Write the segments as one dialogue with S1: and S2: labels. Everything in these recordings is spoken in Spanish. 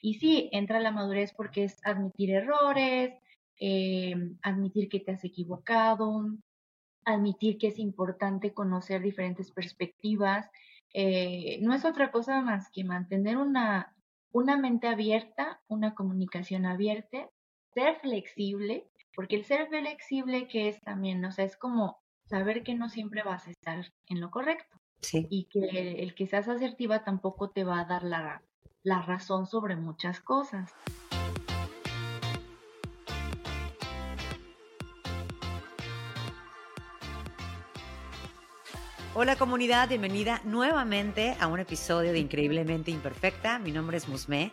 S1: Y sí, entra la madurez porque es admitir errores, eh, admitir que te has equivocado, admitir que es importante conocer diferentes perspectivas. Eh, no es otra cosa más que mantener una, una mente abierta, una comunicación abierta, ser flexible, porque el ser flexible que es también, o sea, es como saber que no siempre vas a estar en lo correcto.
S2: Sí.
S1: Y que el, que seas asertiva tampoco te va a dar la, la razón sobre muchas cosas.
S2: Hola comunidad, bienvenida nuevamente a un episodio de Increíblemente Imperfecta. Mi nombre es Musme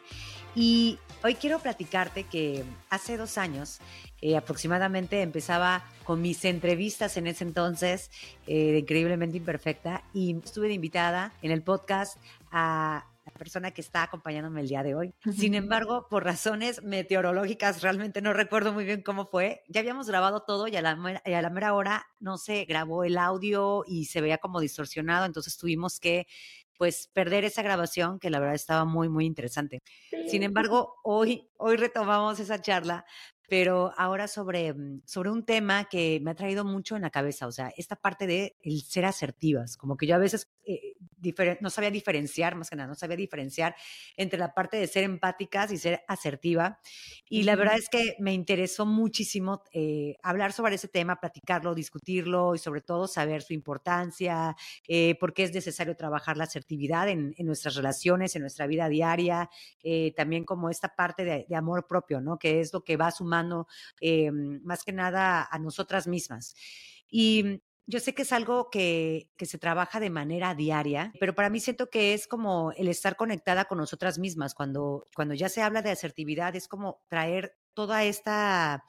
S2: y hoy quiero platicarte que hace dos años eh, aproximadamente empezaba con mis entrevistas en ese entonces eh, de Increíblemente Imperfecta y estuve invitada en el podcast a la persona que está acompañándome el día de hoy. Sin embargo, por razones meteorológicas, realmente no recuerdo muy bien cómo fue. Ya habíamos grabado todo y a la, y a la mera hora no se grabó el audio y se veía como distorsionado, entonces tuvimos que pues perder esa grabación que la verdad estaba muy, muy interesante. Sin embargo, hoy, hoy retomamos esa charla pero ahora sobre, mm, sobre un tema que me ha traído mucho en la cabeza, o sea, esta parte de el ser asertivas, como que yo a veces eh, no sabía diferenciar, más que nada, no sabía diferenciar entre la parte de ser empáticas y ser asertiva. Y la verdad es que me interesó muchísimo eh, hablar sobre ese tema, platicarlo, discutirlo y sobre todo saber su importancia, eh, por qué es necesario trabajar la asertividad en, en nuestras relaciones, en nuestra vida diaria, también como esta parte de, de amor propio, ¿no? Que es lo que va sumando eh, más que nada a nosotras mismas. Y yo sé que es algo que, que, se trabaja de manera diaria, pero para mí siento que es como el estar conectada con nosotras mismas. Cuando, cuando ya se habla de asertividad, es como traer toda esta,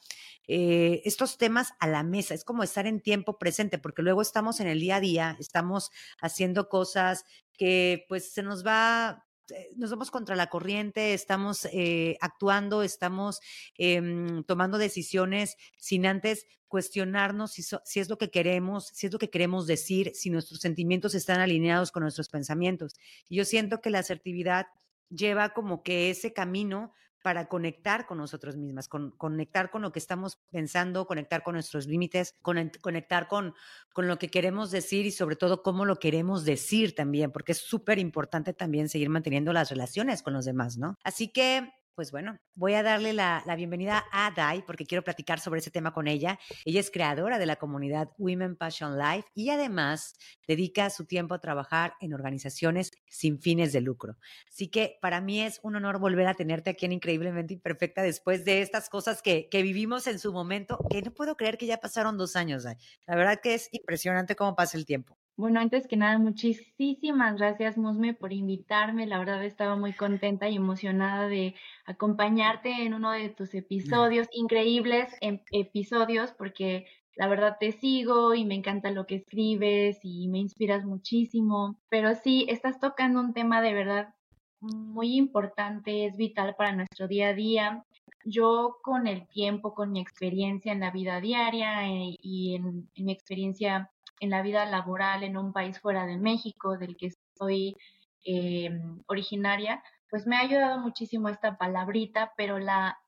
S2: eh, estos temas a la mesa. Es como estar en tiempo presente, porque luego estamos en el día a día, estamos haciendo cosas que pues se nos va nos vamos contra la corriente, estamos eh, actuando, estamos em, tomando decisiones sin antes cuestionarnos si, si, es lo que queremos, si es lo que queremos decir, si nuestros sentimientos están alineados con nuestros pensamientos. Y yo siento que la asertividad lleva como que ese camino para conectar con nosotros mismas, con, conectar con lo que estamos pensando, conectar con nuestros límites, conectar con, con lo que queremos decir y sobre todo cómo lo queremos decir también, porque es súper importante también seguir manteniendo las relaciones con los demás, ¿no? Así que pues bueno, voy a darle la, bienvenida a Dai porque quiero platicar sobre ese tema con ella. Ella es creadora de la comunidad Women Passion Life y además dedica su tiempo a trabajar en organizaciones sin fines de lucro. Así que para mí es un honor volver a tenerte aquí en Increíblemente Imperfecta después de estas cosas que, que vivimos en su momento, que no puedo creer que ya pasaron dos años. Dai. La verdad que es impresionante cómo pasa el tiempo.
S1: Bueno, antes que nada, muchísimas gracias, Musme, por invitarme. La verdad estaba muy contenta y emocionada de acompañarte en uno de tus episodios, increíbles em, episodios, porque la verdad te sigo y me encanta lo que escribes y me inspiras muchísimo. Pero sí, estás tocando un tema de verdad muy importante, es vital para nuestro día a día. Yo con el tiempo, con mi experiencia en la vida diaria eh, y en mi experiencia en la vida laboral en un país fuera de México, del que soy em, originaria, pues me ha ayudado muchísimo esta palabrita, pero la,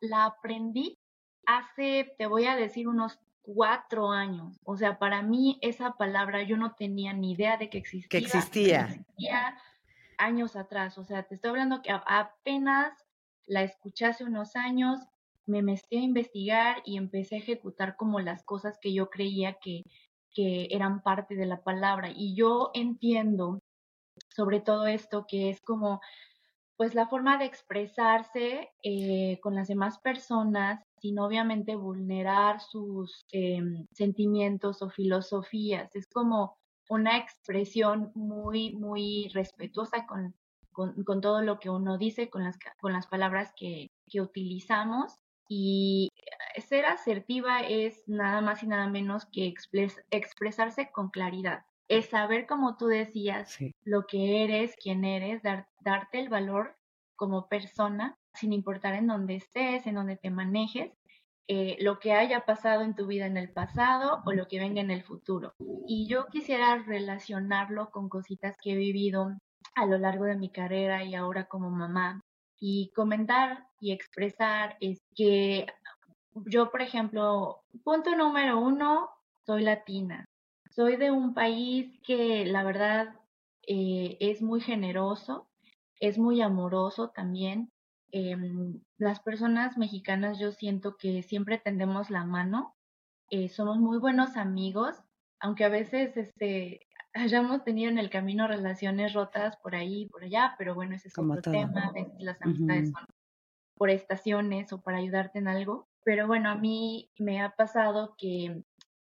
S1: la aprendí hace, te voy a decir, unos cuatro años. O sea, para mí esa palabra yo no tenía ni idea de que existía.
S2: Que existía.
S1: existía años atrás. O sea, te estoy hablando que apenas la escuché hace unos años, me metí a investigar y empecé a ejecutar como las cosas que yo creía que, que eran parte de la palabra. Y yo entiendo sobre todo esto que es como pues la forma de expresarse eh, con las demás personas sin obviamente vulnerar sus em, sentimientos o filosofías. Es como una expresión muy, muy respetuosa con, con, todo lo que uno dice, con las, con las palabras que, que utilizamos y eh, ser asertiva es nada más y nada menos que expresarse con claridad. Es saber, como tú decías, lo que eres, quién eres, darte el valor como persona, sin importar en dónde estés, en dónde te manejes, eh, lo que haya pasado en tu vida en el pasado o lo que venga en el futuro. Y yo quisiera relacionarlo con cositas que he vivido a lo largo de mi carrera y ahora como mamá y comentar y expresar es que yo, por ejemplo, punto número uno, soy latina. Soy de un país que la verdad eh, es muy generoso, es muy amoroso también. Em, las personas mexicanas yo siento que siempre tendemos la mano, eh, somos muy buenos amigos, aunque a veces este, hayamos tenido en el camino relaciones rotas por ahí y por allá, pero bueno, ese es otro tema, las amistades son por estaciones o para ayudarte en algo. Pero bueno, a mí me ha pasado que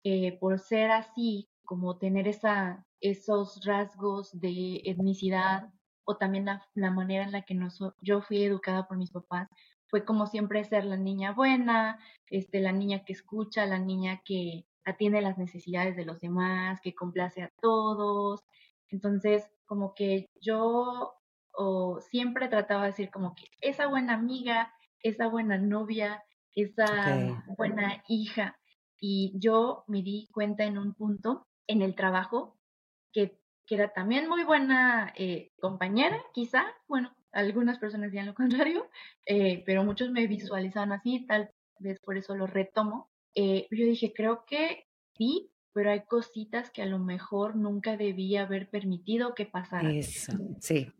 S1: eh, por ser así, como tener esa, esos rasgos de etnicidad o también la, manera en la que yo fui educada por mis papás, fue como siempre ser la niña buena, este, la niña que escucha, la niña que atiende las necesidades de los demás, que complace a todos. Entonces, como que yo siempre trataba de decir como que esa buena amiga, esa buena novia, esa buena hija. Y yo me di cuenta en un punto en el trabajo que, que era también muy buena eh, compañera, quizá, bueno, algunas personas dirían lo contrario, eh, pero muchos me visualizaban así, tal vez por eso lo retomo. Eh, yo dije, creo que sí, pero hay cositas que a lo mejor nunca debía haber permitido que pasaran.
S2: Eso, sí.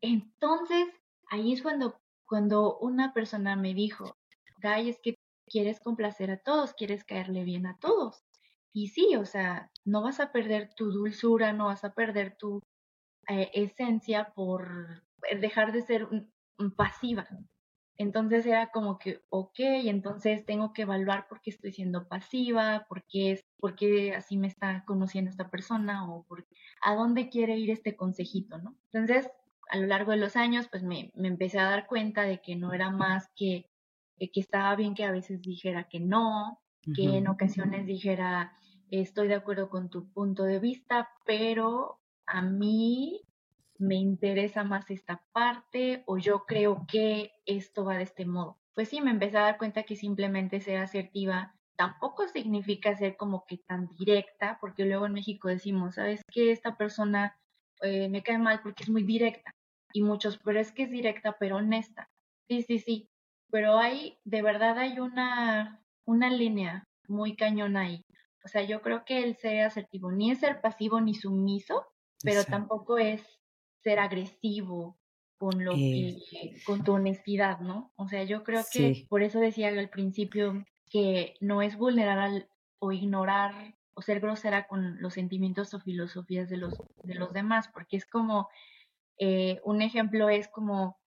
S1: Entonces, ahí es cuando, cuando una persona me dijo, Gay, es que quieres complacer a todos, quieres caerle bien a todos. Y sí, o sea, no vas a perder tu dulzura, no vas a perder tu eh, esencia por dejar de ser pasiva. Entonces era como que, ok, entonces tengo que evaluar por qué estoy siendo pasiva, por qué, por qué así me está conociendo esta persona o por, a dónde quiere ir este consejito, ¿no? Entonces, a lo largo de los años, pues me, me empecé a dar cuenta de que no era más que, que estaba bien que a veces dijera que no, que en ocasiones dijera, estoy de acuerdo con tu punto de vista, pero a mí me interesa más esta parte o yo creo que esto va de este modo. Pues sí, me empecé a dar cuenta que simplemente ser asertiva tampoco significa ser como que tan directa, porque luego en México decimos, ¿sabes qué? Esta persona eh, me cae mal porque es muy directa. Y muchos, pero es que es directa, pero honesta. Sí, sí, sí. Pero hay, de verdad hay una, una línea muy cañona ahí. O sea, yo creo que el ser asertivo ni es ser pasivo ni sumiso, pero tampoco es ser agresivo con lo que, con tu honestidad, ¿no? O sea, yo creo que por eso decía al principio que no es vulnerar o ignorar o ser grosera con los sentimientos o filosofías de los, de los demás, porque es como, eh, un ejemplo es como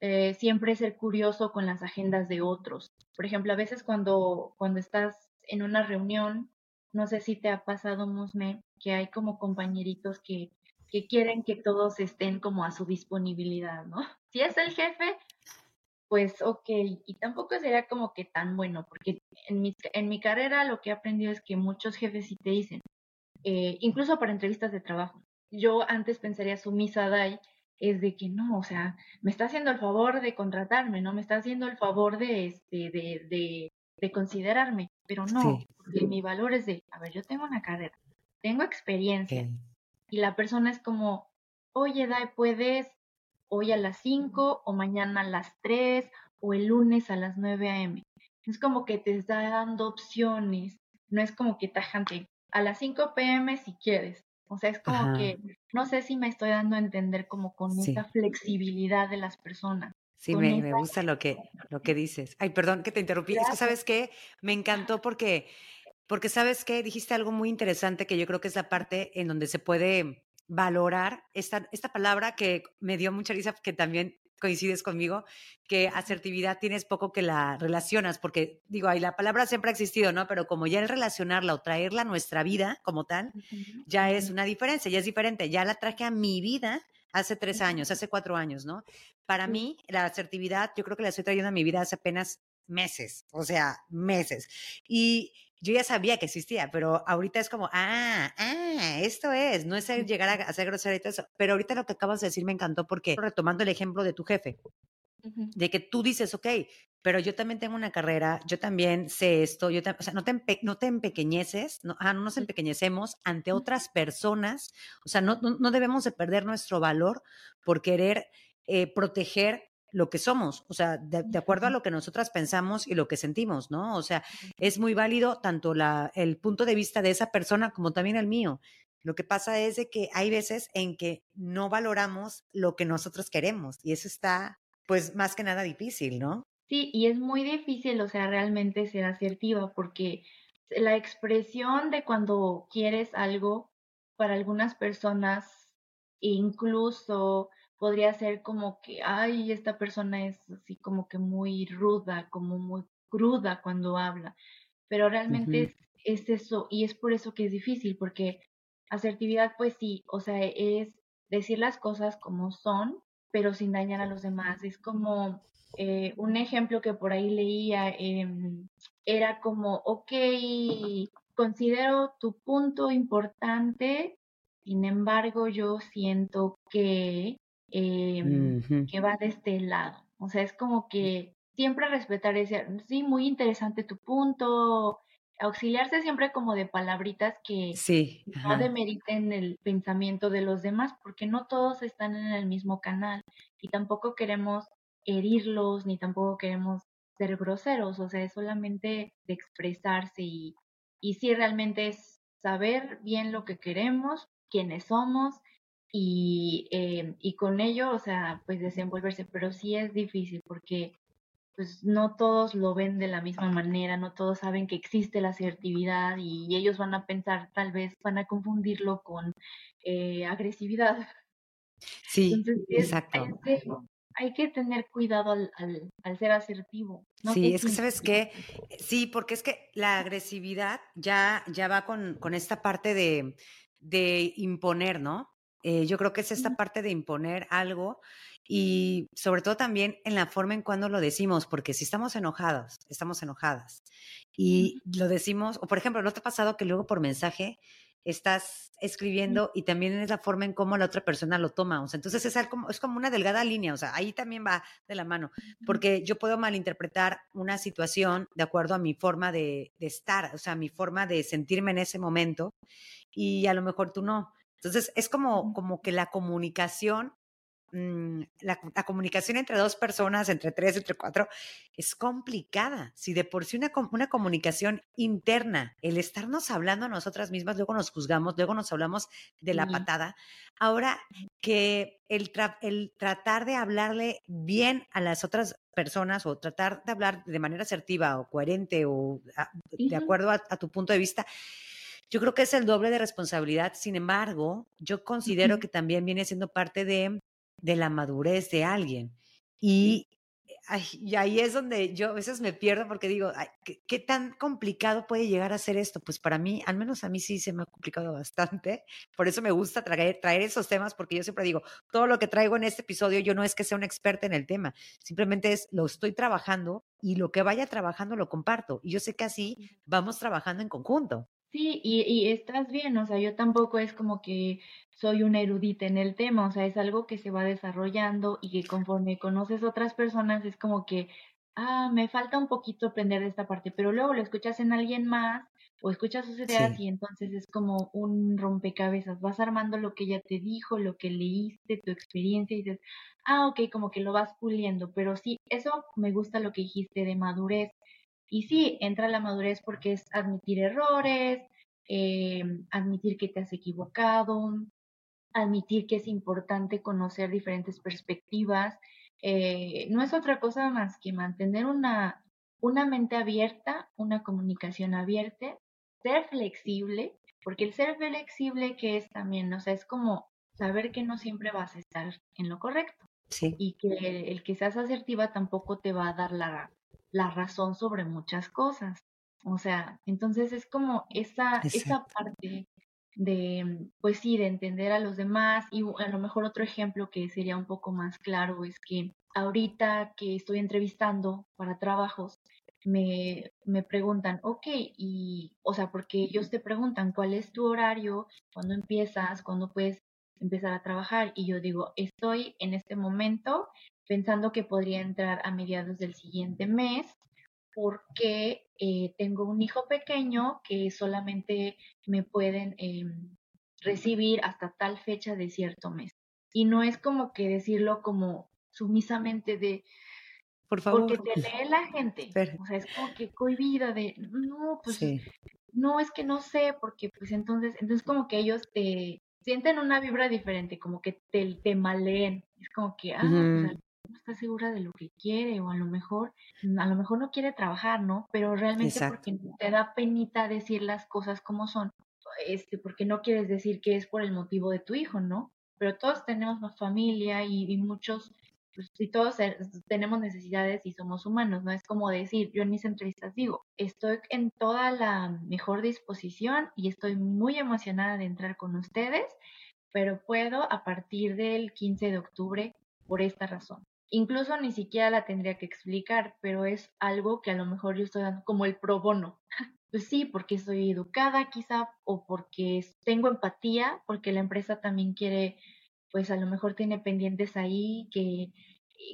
S1: eh, siempre ser curioso con las agendas de otros. Por ejemplo, a veces cuando, cuando estás en una reunión, no sé si te ha pasado, Musme, que hay como compañeritos que que quieren que todos estén como a su disponibilidad, ¿no? Si es el jefe, pues ok, y tampoco sería como que tan bueno, porque en mi, en mi carrera lo que he aprendido es que muchos jefes sí te dicen, eh, incluso para entrevistas de trabajo, yo antes pensaría su misa Dai es de que no, o sea, me está haciendo el favor de contratarme, ¿no? Me está haciendo el favor de, este, de, de, de considerarme, pero no, porque mi valor es de, a ver, yo tengo una carrera, tengo experiencia, y la persona es como, oye, Dai, ¿puedes hoy a las 5 o mañana a las 3 o el lunes a las 9 a.m.? Es como que te está dando opciones, no es como que tajante, a las 5 p.m. si quieres. O sea, es como que no sé si me estoy dando a entender como con esa flexibilidad de las personas.
S2: Sí, me, me, gusta lo que, lo que dices. Ay, perdón que te interrumpí. Es que, ¿sabes qué? Me encantó porque porque sabes qué, dijiste algo muy interesante que yo creo que es la parte en donde se puede valorar esta, esta palabra que me dio mucha risa, que también coincides conmigo, que asertividad tienes poco que la relacionas, porque digo, ahí la palabra siempre ha existido, ¿no? Pero como ya el relacionarla o traerla a nuestra vida como tal, ya es una diferencia, ya es diferente, ya la traje a mi vida hace tres años, hace cuatro años, ¿no? Para mí, la asertividad, yo creo que la estoy trayendo a mi vida hace apenas meses, o sea, meses. Y yo ya sabía que existía, pero ahorita es como, ah, ah, esto es, no es llegar a, ser grosero y todo eso. Pero ahorita lo que acabas de decir me encantó porque, retomando el ejemplo de tu jefe, de que tú dices, ok, pero yo también tengo una carrera, yo también sé esto, yo o sea, no te, no te empequeñeces, no, ah, no nos empequeñecemos ante otras personas, o sea, no, no, debemos de perder nuestro valor por querer eh, proteger lo que somos, o sea, de, acuerdo a lo que nosotras pensamos y lo que sentimos, ¿no? O sea, es muy válido tanto la, el punto de vista de esa persona como también el mío. Lo que pasa es de que hay veces en que no valoramos lo que nosotros queremos y eso está, pues, más que nada difícil, ¿no?
S1: Sí, y es muy difícil, o sea, realmente ser asertiva porque la expresión de cuando quieres algo para algunas personas incluso podría ser como que, ay, esta persona es así como que muy ruda, como muy cruda cuando habla, pero realmente es, es, eso y es por eso que es difícil porque Asertividad, pues sí, o sea, es decir las cosas como son, pero sin dañar a los demás. Es como eh, un ejemplo que por ahí leía, em, era como, ok, considero tu punto importante, sin embargo, yo siento que, em, que va de este lado. O sea, es como que siempre respetar ese, sí, muy interesante tu punto, auxiliarse siempre como de palabritas que no demeriten el pensamiento de los demás, porque no todos están en el mismo canal y tampoco queremos herirlos ni tampoco queremos ser groseros, o sea, es solamente de expresarse y, y sí realmente es saber bien lo que queremos, quiénes somos y, eh, y con ello, o sea, pues desenvolverse, pero sí es difícil porque pues no todos lo ven de la misma manera, no todos saben que existe la asertividad y ellos van a pensar, tal vez van a confundirlo con eh, agresividad.
S2: Sí, exacto.
S1: Hay que, tener cuidado al, al, ser asertivo.
S2: sí, es que sabes qué, sí, porque es que la agresividad ya, ya va con, con esta parte de, de imponer, ¿no? Eh, yo creo que es esta parte de imponer algo y sobre todo también en la forma en cuando lo decimos, porque si estamos enojados, estamos enojadas y lo decimos, o por ejemplo, ¿no te ha pasado que luego por mensaje estás escribiendo y también es la forma en cómo la otra persona lo toma? O sea, entonces es como, es como una delgada línea, o sea, ahí también va de la mano, porque yo puedo malinterpretar una situación de acuerdo a mi forma de, de estar, o sea, mi forma de sentirme en ese momento y a lo mejor tú no. Entonces, es como, como que la comunicación Mm, la, comunicación entre dos personas, entre tres, entre cuatro, es complicada. Si de por sí una, una comunicación interna, el estarnos hablando a nosotras mismas, luego nos juzgamos, luego nos hablamos de la patada, ahora que el, el tratar de hablarle bien a las otras personas o tratar de hablar de manera asertiva o coherente o de acuerdo a, tu punto de vista, yo creo que es el doble de responsabilidad. Sin embargo, yo considero que también viene siendo parte de de la madurez de alguien. Y, y ahí es donde yo a veces me pierdo porque digo, ¿qué, tan complicado puede llegar a ser esto? Pues para mí, al menos a mí sí se me ha complicado bastante. Por eso me gusta traer, traer esos temas porque yo siempre digo, todo lo que traigo en este episodio, yo no es que sea una experta en el tema, simplemente es lo estoy trabajando y lo que vaya trabajando lo comparto. Y yo sé que así vamos trabajando en conjunto.
S1: Sí, y, y estás bien, o sea, yo tampoco es como que soy una erudita en el tema, o sea, es algo que se va desarrollando y que conforme conoces otras personas es como que, ah, me falta un poquito aprender de esta parte, pero luego lo escuchas en alguien más o escuchas sus ideas y entonces es como un rompecabezas, vas armando lo que ella te dijo, lo que leíste, tu experiencia y dices, ah, ok, como que lo vas puliendo, pero sí, eso me gusta lo que dijiste de madurez, y sí, entra la madurez porque es admitir errores, eh, admitir que te has equivocado, admitir que es importante conocer diferentes perspectivas. Eh, no es otra cosa más que mantener una, una mente abierta, una comunicación abierta, ser flexible, porque el ser flexible que es también, o sea, es como saber que no siempre vas a estar en lo correcto.
S2: Sí.
S1: Y que el que seas asertiva tampoco te va a dar la, la razón sobre muchas cosas. O sea, entonces es como esa, esa parte de, pues sí, de entender a los demás. Y a lo mejor otro ejemplo que sería un poco más claro es que ahorita que estoy entrevistando para trabajos, me, me preguntan, ok, y, o sea, porque ellos te preguntan cuál es tu horario, cuándo empiezas, cuándo puedes empezar a trabajar. Y yo digo, estoy en este momento pensando que podría entrar a mediados del siguiente mes porque eh, tengo un hijo pequeño que solamente me pueden em, recibir hasta tal fecha de cierto mes. Y no es como que decirlo como sumisamente de,
S2: por favor.
S1: Porque te lee la gente. O sea, es como que cohibida de, no, pues, no, es que no sé, porque pues entonces, entonces como que ellos te sienten una vibra diferente, como que te, te maleen. Es como que, ah, no está segura de lo que quiere, o a lo mejor, a lo mejor no quiere trabajar, ¿no? Pero realmente porque te da penita decir las cosas como son, este, porque no quieres decir que es por el motivo de tu hijo, ¿no? Pero todos tenemos una familia y muchos pues si todos tenemos necesidades y somos humanos, no es como decir, yo en mis entrevistas digo, estoy en toda la mejor disposición y estoy muy emocionada de entrar con ustedes, pero puedo a partir del 15 de octubre por esta razón. Incluso ni siquiera la tendría que explicar, pero es algo que a lo mejor yo estoy dando como el pro bono. Pues sí, porque soy educada quizá o porque tengo empatía, porque la empresa también quiere pues a lo mejor tiene pendientes ahí que,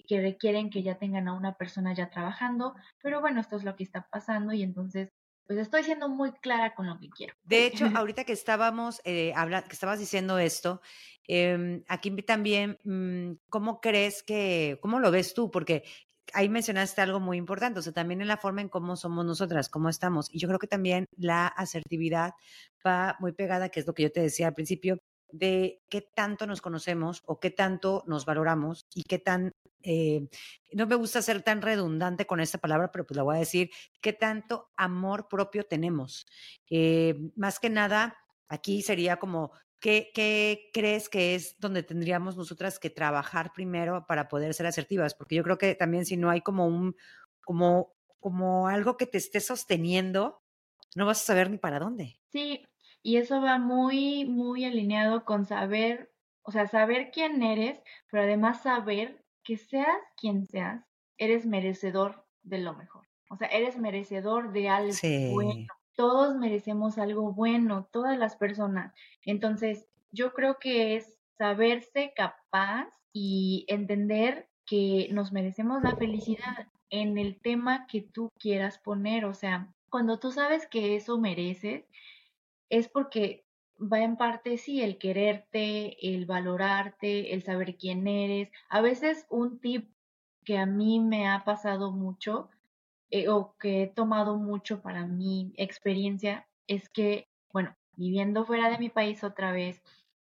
S1: que requieren que ya tengan a una persona ya trabajando, pero bueno, esto es lo que está pasando y entonces pues estoy siendo muy clara con lo que quiero.
S2: De hecho, ahorita que estábamos eh, hablando, que estabas diciendo esto, eh, aquí también, mm, ¿cómo crees que, cómo lo ves tú? Porque ahí mencionaste algo muy importante, o sea, también en la forma en cómo somos nosotras, cómo estamos. Y yo creo que también la asertividad va muy pegada, que es lo que yo te decía al principio, de qué tanto nos conocemos o qué tanto nos valoramos y qué tan, eh, no me gusta ser tan redundante con esta palabra, pero pues la voy a decir, qué tanto amor propio tenemos. Eh, más que nada, aquí sería como, ¿qué, ¿qué crees que es donde tendríamos nosotras que trabajar primero para poder ser asertivas? Porque yo creo que también si no hay como un, como, como algo que te esté sosteniendo, no vas a saber ni para dónde.
S1: Sí, y eso va muy, muy alineado con saber, o sea, saber quién eres, pero además saber que seas quien seas, eres merecedor de lo mejor. O sea, eres merecedor de algo bueno. Todos merecemos algo bueno, todas las personas. Entonces, yo creo que es saberse capaz y entender que nos merecemos la felicidad en el tema que tú quieras poner. O sea, cuando tú sabes que eso mereces, es porque va en parte, sí, el quererte, el valorarte, el saber quién eres. A veces un tip que a mí me ha pasado mucho eh, o que he tomado mucho para mi experiencia es que, bueno, viviendo fuera de mi país otra vez,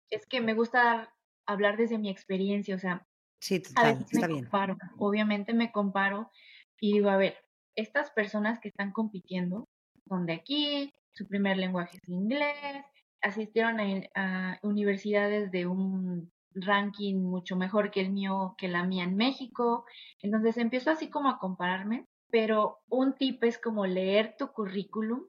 S1: es que me gusta hablar desde mi experiencia, o sea,
S2: sí, a veces
S1: me comparo, obviamente me comparo y digo, a ver, estas personas que están compitiendo son de aquí, su primer lenguaje es inglés, asistieron a, universidades de un ranking mucho mejor que el mío, que la mía en México. Entonces empiezo así como a compararme, pero un tip es como leer tu currículum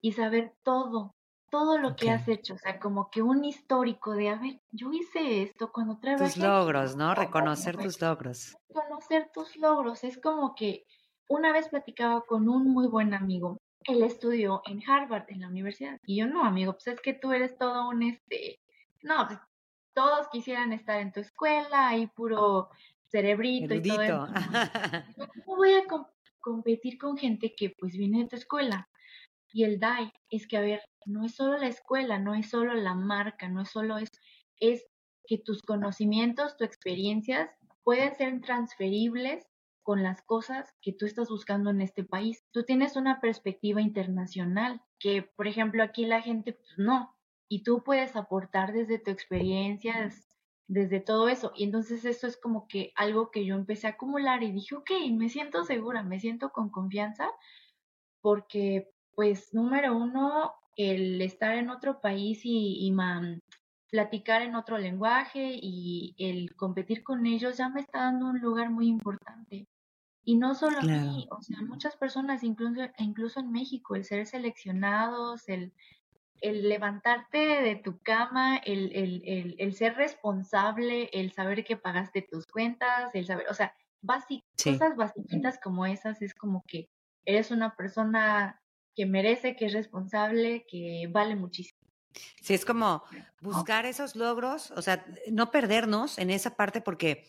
S1: y saber todo, todo lo que has hecho, o sea, como que un histórico de, a ver, yo hice esto cuando trabajé.
S2: Tus logros, ¿no? Reconocer tus logros.
S1: Reconocer tus logros, es como que una vez platicaba con un muy buen amigo él estudió en Harvard, en la universidad. Y yo no, amigo, pues es que tú eres todo un, este, no, pues todos quisieran estar en tu escuela, ahí puro cerebrito y todo eso. ¿Cómo voy a competir con gente que pues viene de tu escuela? Y el DAI es que, a ver, no es solo la escuela, no es solo la marca, no es solo eso, es que tus conocimientos, tus experiencias pueden ser transferibles con las cosas que tú estás buscando en este país. Tú tienes una perspectiva internacional que, por ejemplo, aquí la gente pues, no. Y tú puedes aportar desde tu experiencia, desde todo eso. Y entonces esto es como que algo que yo empecé a acumular y dije, ok, me siento segura, me siento con confianza porque, pues, número uno, el estar en otro país y, y platicar en otro lenguaje y el competir con ellos ya me está dando un lugar muy importante. Y no solo a mí, o sea, muchas personas, incluso, incluso en México, el ser seleccionados, el, el levantarte de tu cama, el, el, el, el, ser responsable, el saber que pagaste tus cuentas, el saber, o sea, cosas básicas como esas es como que eres una persona que merece, que es responsable, que vale muchísimo.
S2: Sí, es como buscar esos logros, o sea, no perdernos en esa parte porque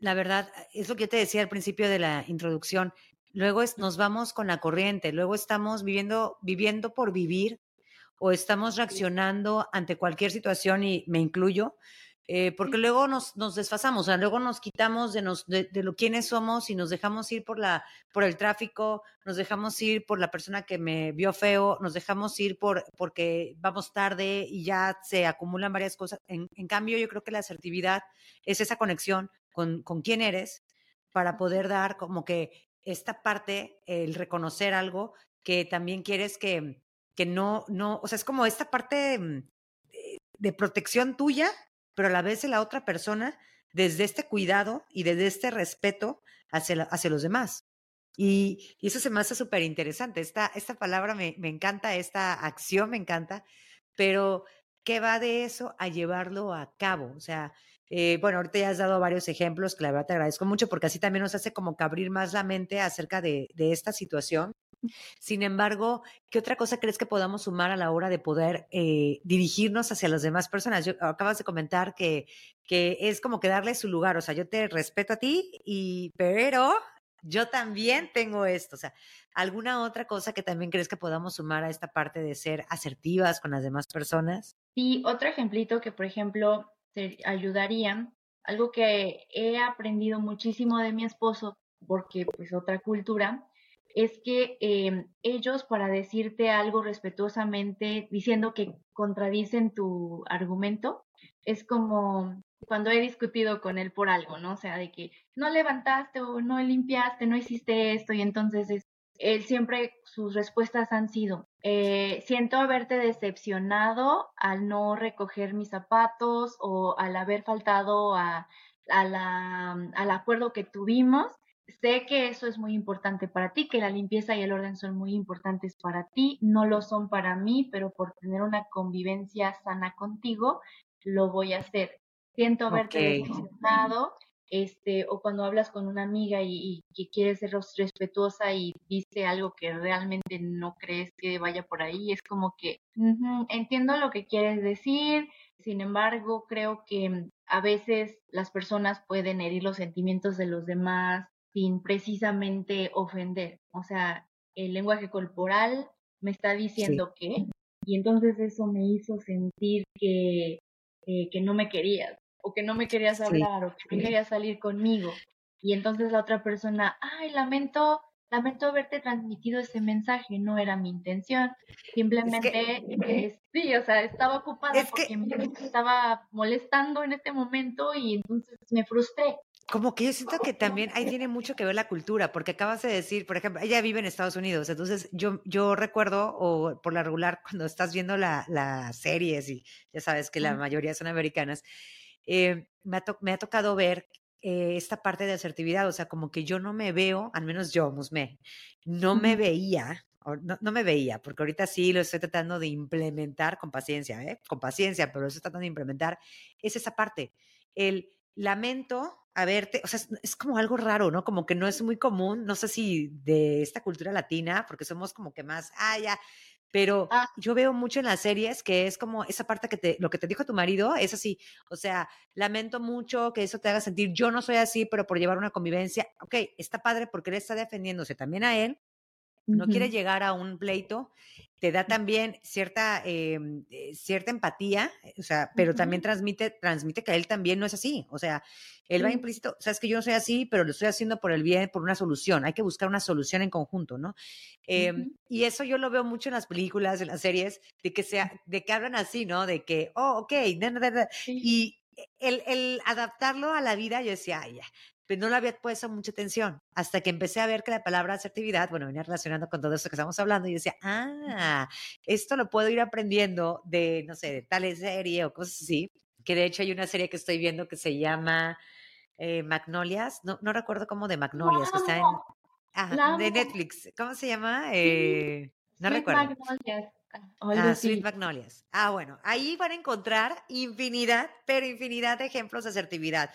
S2: la verdad, es lo que yo te decía al principio de la introducción. Luego es, nos vamos con la corriente, luego estamos viviendo, viviendo por vivir o estamos reaccionando ante cualquier situación y me incluyo. eh, porque luego nos, nos, desfasamos, o sea, luego nos quitamos de, nos, de, lo quiénes somos y nos dejamos ir por, la, por el tráfico, nos dejamos ir por la persona que me vio feo, nos dejamos ir por, porque vamos tarde y ya se acumulan varias cosas. En, en cambio, yo creo que la asertividad es esa conexión con, con quién eres para poder dar como que esta parte, el reconocer algo que también quieres que, que no, no, o sea, es como esta parte mm, de protección tuya pero a la vez de la otra persona desde este cuidado y desde este respeto hacia, hacia los demás. Y, y, eso se me hace súper interesante. Esta, esta palabra me, me, encanta, esta acción me encanta, pero ¿qué va de eso a llevarlo a cabo? O sea, eh, bueno, ahorita ya has dado varios ejemplos que la verdad te agradezco mucho porque así también nos hace como que abrir más la mente acerca de, de esta situación sin embargo, ¿qué otra cosa crees que podamos sumar a la hora de poder eh, dirigirnos hacia las demás personas? Yo, acabas de comentar que, que es como que darle su lugar, o sea, yo te respeto a ti, y, pero yo también tengo esto, o sea, ¿alguna otra cosa que también crees que podamos sumar a esta parte de ser asertivas con las demás personas?
S1: Sí, otro ejemplito que, por ejemplo, te ayudaría, algo que he aprendido muchísimo de mi esposo, porque pues otra cultura, es que em, ellos para decirte algo respetuosamente, diciendo que contradicen tu argumento, es como cuando he discutido con él por algo, ¿no? O sea, de que no levantaste o no limpiaste, no hiciste esto, y entonces es, él siempre sus respuestas han sido, eh, siento haberte decepcionado al no recoger mis zapatos o al haber faltado a, a la, al acuerdo que tuvimos sé que eso es muy importante para ti, que la limpieza y el orden son muy importantes para ti, no lo son para mí, pero por tener una convivencia sana contigo, lo voy a hacer. Siento haberte decepcionado, este, o cuando hablas con una amiga y, que quieres ser respetuosa y dice algo que realmente no crees que vaya por ahí, es como que entiendo lo que quieres decir, sin embargo, creo que a veces las personas pueden herir los sentimientos de los demás sin precisamente ofender. O sea, el lenguaje corporal me está diciendo que, y entonces eso me hizo sentir que, eh, que no me querías, o que no me querías hablar, o que no querías salir conmigo. Y entonces la otra persona, ay, lamento, lamento haberte transmitido ese mensaje, no era mi intención. Simplemente, sí, o sea, estaba ocupada porque me estaba molestando en este momento y entonces me frustré.
S2: Como que yo siento que también ahí tiene mucho que ver la cultura, porque acabas de decir, por ejemplo, ella vive en Estados Unidos, entonces yo, yo recuerdo, o por la regular, cuando estás viendo las la series, y ya sabes que la mayoría son americanas, eh, me, ha me, ha tocado ver eh, esta parte de asertividad, o sea, como que yo no me veo, al menos yo, Musme, no me veía, no, no, me veía, porque ahorita sí lo estoy tratando de implementar con paciencia, ¿eh? con paciencia, pero lo estoy tratando de implementar, es esa parte, el lamento a verte, o sea, es, como algo raro, ¿no? Como que no es muy común, no sé si de esta cultura latina, porque somos como que más, ah, ya, pero ah. yo veo mucho en las series que es como esa parte que te, lo que te dijo tu marido es así, o sea, lamento mucho que eso te haga sentir, yo no soy así, pero por llevar una convivencia, ok, está padre porque él está defendiéndose también a él, no quiere llegar a un pleito, te da también cierta, em, eh, cierta empatía, o sea, pero también transmite, transmite que él también no es así, o sea, él va implícito, sabes que yo no soy así, pero lo estoy haciendo por el bien, por una solución, hay que buscar una solución en conjunto, ¿no? Em, y eso yo lo veo mucho en las películas, en las series, de que, sea, de que hablan así, ¿no? De que, oh, ok, y el, el, adaptarlo a la vida, yo decía, ay, ya, pero no le había puesto mucha atención hasta que empecé a ver que la palabra asertividad, bueno, venía relacionando con todo esto que estamos hablando y decía, ah, esto lo puedo ir aprendiendo de, no sé, de tal serie o cosas así, que de hecho hay una serie que estoy viendo que se llama eh, Magnolias, no, no recuerdo cómo de Magnolias, que está en, ah, de Netflix, ¿cómo se llama? Eh, no recuerdo. Magnolias. Ah, Sweet Magnolias. Ah, bueno, ahí van a encontrar infinidad, pero infinidad de ejemplos de asertividad.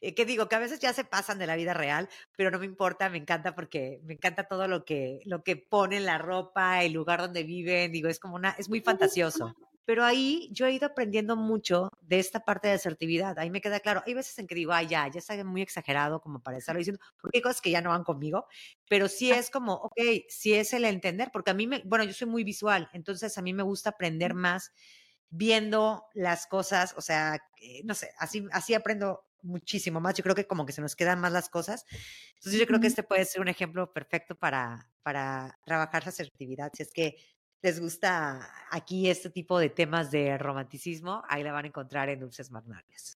S2: Eh, que digo que a veces ya se pasan de la vida real, pero no me importa, me encanta porque me encanta todo lo que, lo que ponen, la ropa, el lugar donde viven, digo, es como una, es muy fantasioso. Pero ahí yo he ido aprendiendo mucho de esta parte de asertividad. Ahí me queda claro. Hay veces en que digo, ay, ya, ya está muy exagerado como para estarlo diciendo, porque hay cosas que ya no van conmigo, pero sí es como, ok, sí es el entender, porque a mí me, bueno, yo soy muy visual, entonces a mí me gusta aprender más viendo las cosas, o sea, no sé, así, así aprendo muchísimo más. Yo creo que como que se nos quedan más las cosas. Entonces yo creo que este puede ser un ejemplo perfecto para, para trabajar la asertividad. Si es que les gusta aquí este tipo de temas de romanticismo, ahí la van a encontrar en Dulces Magnolias.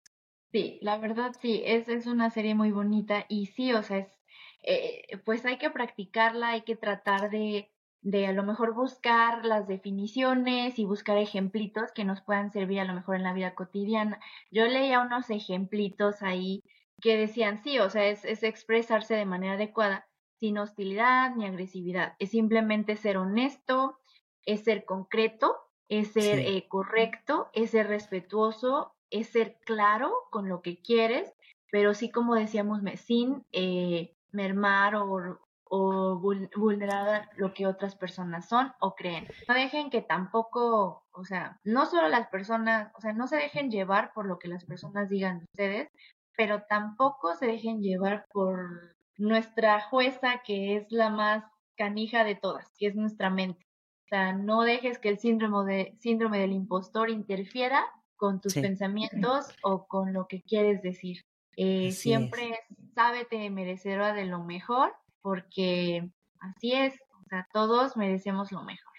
S1: Sí, la verdad sí, es, es una serie muy bonita y sí, o sea, es, eh, pues hay que practicarla, hay que tratar de, de a lo mejor buscar las definiciones y buscar ejemplitos que nos puedan servir a lo mejor en la vida cotidiana. Yo leía unos ejemplitos ahí que decían, sí, o sea, es, es expresarse de manera adecuada, sin hostilidad ni agresividad, es simplemente ser honesto, es ser concreto, es ser eh, correcto, es ser respetuoso, es ser claro con lo que quieres, pero sí, como decíamos, sin eh, mermar o, o vulnerar lo que otras personas son o creen. No dejen que tampoco, o sea, no solo las personas, o sea, no se dejen llevar por lo que las personas digan de ustedes, pero tampoco se dejen llevar por nuestra jueza que es la más canija de todas, que es nuestra mente. O sea, no dejes que el síndrome, de, síndrome del impostor interfiera con tus pensamientos o con lo que quieres decir. Eh, siempre sábete merecedora de lo mejor porque así es, o sea, todos merecemos lo mejor.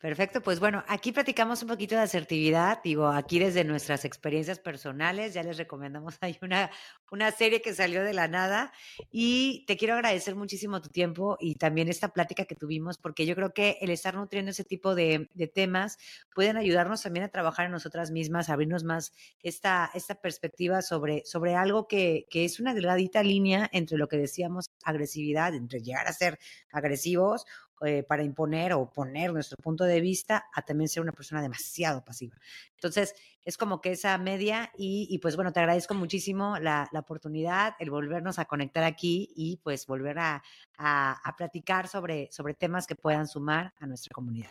S2: Perfecto, pues bueno, aquí platicamos un poquito de asertividad, digo, aquí desde nuestras experiencias personales, ya les recomendamos, hay una, una serie que salió de la nada y te quiero agradecer muchísimo tu tiempo y también esta plática que tuvimos, porque yo creo que el estar nutriendo ese tipo de, temas pueden ayudarnos también a trabajar en nosotras mismas, a abrirnos más esta, esta perspectiva sobre, sobre algo que, que es una delgadita línea entre lo que decíamos agresividad, entre llegar a ser agresivos eh, para imponer o poner nuestro punto de vista a también ser una persona demasiado pasiva. Entonces, es como que esa media y, pues bueno, te agradezco muchísimo la, oportunidad, el volvernos a conectar aquí y pues volver a, a platicar sobre, sobre temas que puedan sumar a nuestra comunidad.